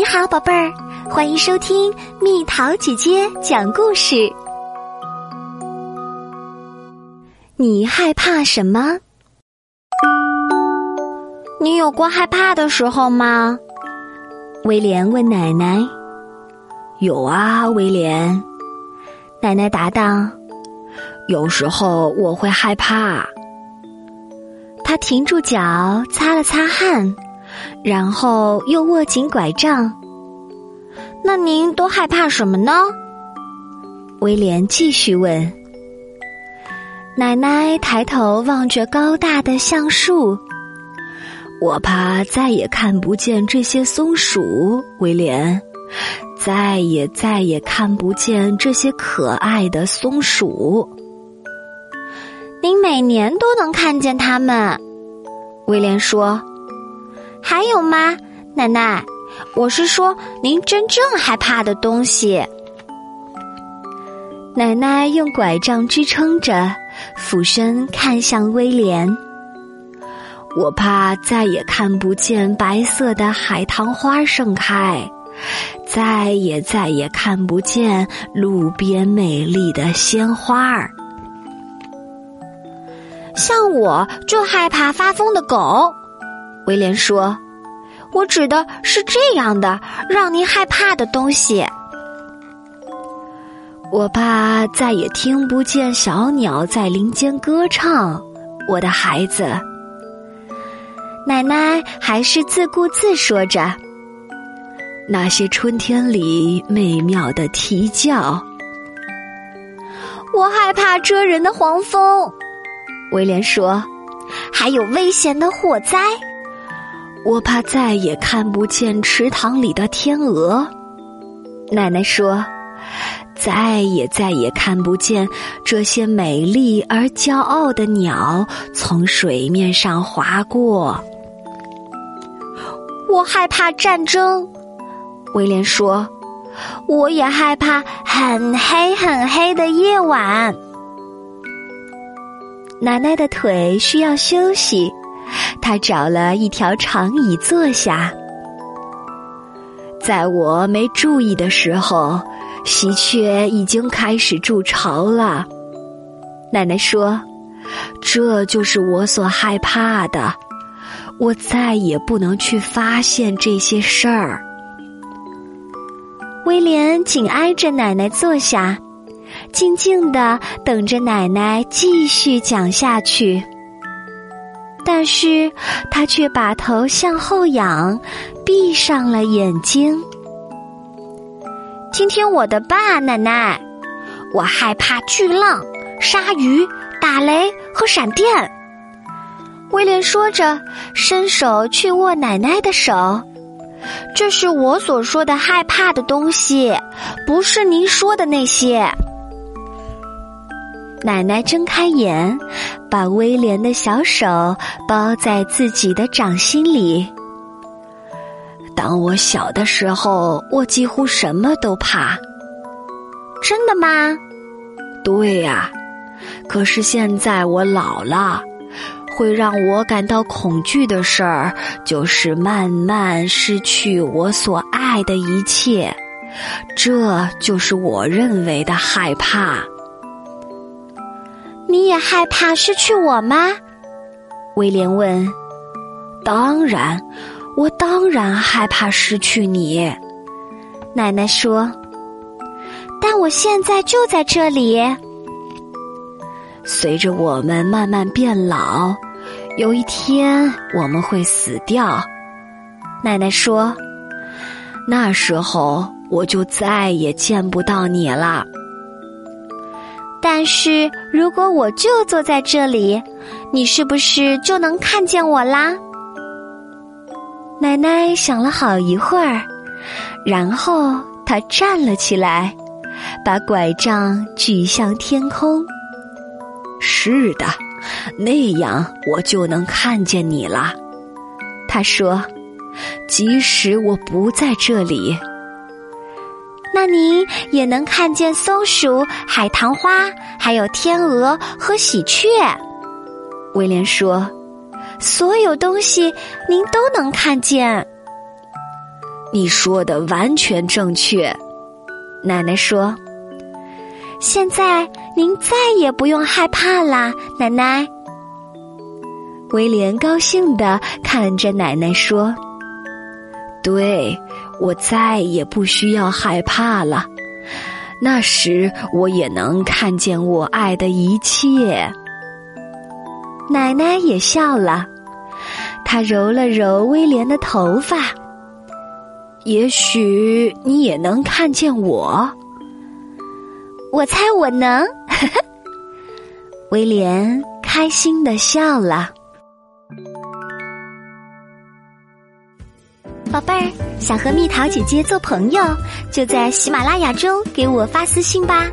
你好，宝贝儿，欢迎收听蜜桃姐姐讲故事。你害怕什么？你有过害怕的时候吗？威廉问奶奶。有啊，威廉。奶奶答道：“有时候我会害怕。”他停住脚，擦了擦汗。然后又握紧拐杖。那您都害怕什么呢？威廉继续问。奶奶抬头望着高大的橡树。我怕再也看不见这些松鼠，威廉，再也再也看不见这些可爱的松鼠。您每年都能看见它们，威廉说。还有吗，奶奶？我是说，您真正害怕的东西。奶奶用拐杖支撑着，俯身看向威廉。我怕再也看不见白色的海棠花盛开，再也再也看不见路边美丽的鲜花儿。像我就害怕发疯的狗。威廉说：“我指的是这样的让您害怕的东西。我怕再也听不见小鸟在林间歌唱，我的孩子。”奶奶还是自顾自说着：“那些春天里美妙的啼叫。”我害怕蜇人的黄蜂。威廉说：“还有危险的火灾。”我怕再也看不见池塘里的天鹅，奶奶说：“再也再也看不见这些美丽而骄傲的鸟从水面上划过。”我害怕战争，威廉说：“我也害怕很黑很黑的夜晚。”奶奶的腿需要休息。他找了一条长椅坐下。在我没注意的时候，喜鹊已经开始筑巢了。奶奶说：“这就是我所害怕的。我再也不能去发现这些事儿。”威廉紧挨着奶奶坐下，静静的等着奶奶继续讲下去。但是他却把头向后仰，闭上了眼睛。听听我的吧，奶奶，我害怕巨浪、鲨鱼、打雷和闪电。威廉说着，伸手去握奶奶的手。这是我所说的害怕的东西，不是您说的那些。奶奶睁开眼，把威廉的小手包在自己的掌心里。当我小的时候，我几乎什么都怕。真的吗？对呀。可是现在我老了，会让我感到恐惧的事儿，就是慢慢失去我所爱的一切。这就是我认为的害怕。你也害怕失去我吗？威廉问。当然，我当然害怕失去你。奶奶说。但我现在就在这里。随着我们慢慢变老，有一天我们会死掉。奶奶说。那时候我就再也见不到你了。但是如果我就坐在这里，你是不是就能看见我啦？奶奶想了好一会儿，然后她站了起来，把拐杖举向天空。是的，那样我就能看见你了。她说：“即使我不在这里。”那您也能看见松鼠、海棠花，还有天鹅和喜鹊。威廉说：“所有东西您都能看见。”你说的完全正确。奶奶说：“现在您再也不用害怕啦，奶奶。”威廉高兴的看着奶奶说：“对，我再也不需要害怕了。那时我也能看见我爱的一切。”奶奶也笑了，她揉了揉威廉的头发。也许你也能看见我。我猜我能。威廉开心的笑了。宝贝儿，想和蜜桃姐姐做朋友，就在喜马拉雅中给我发私信吧。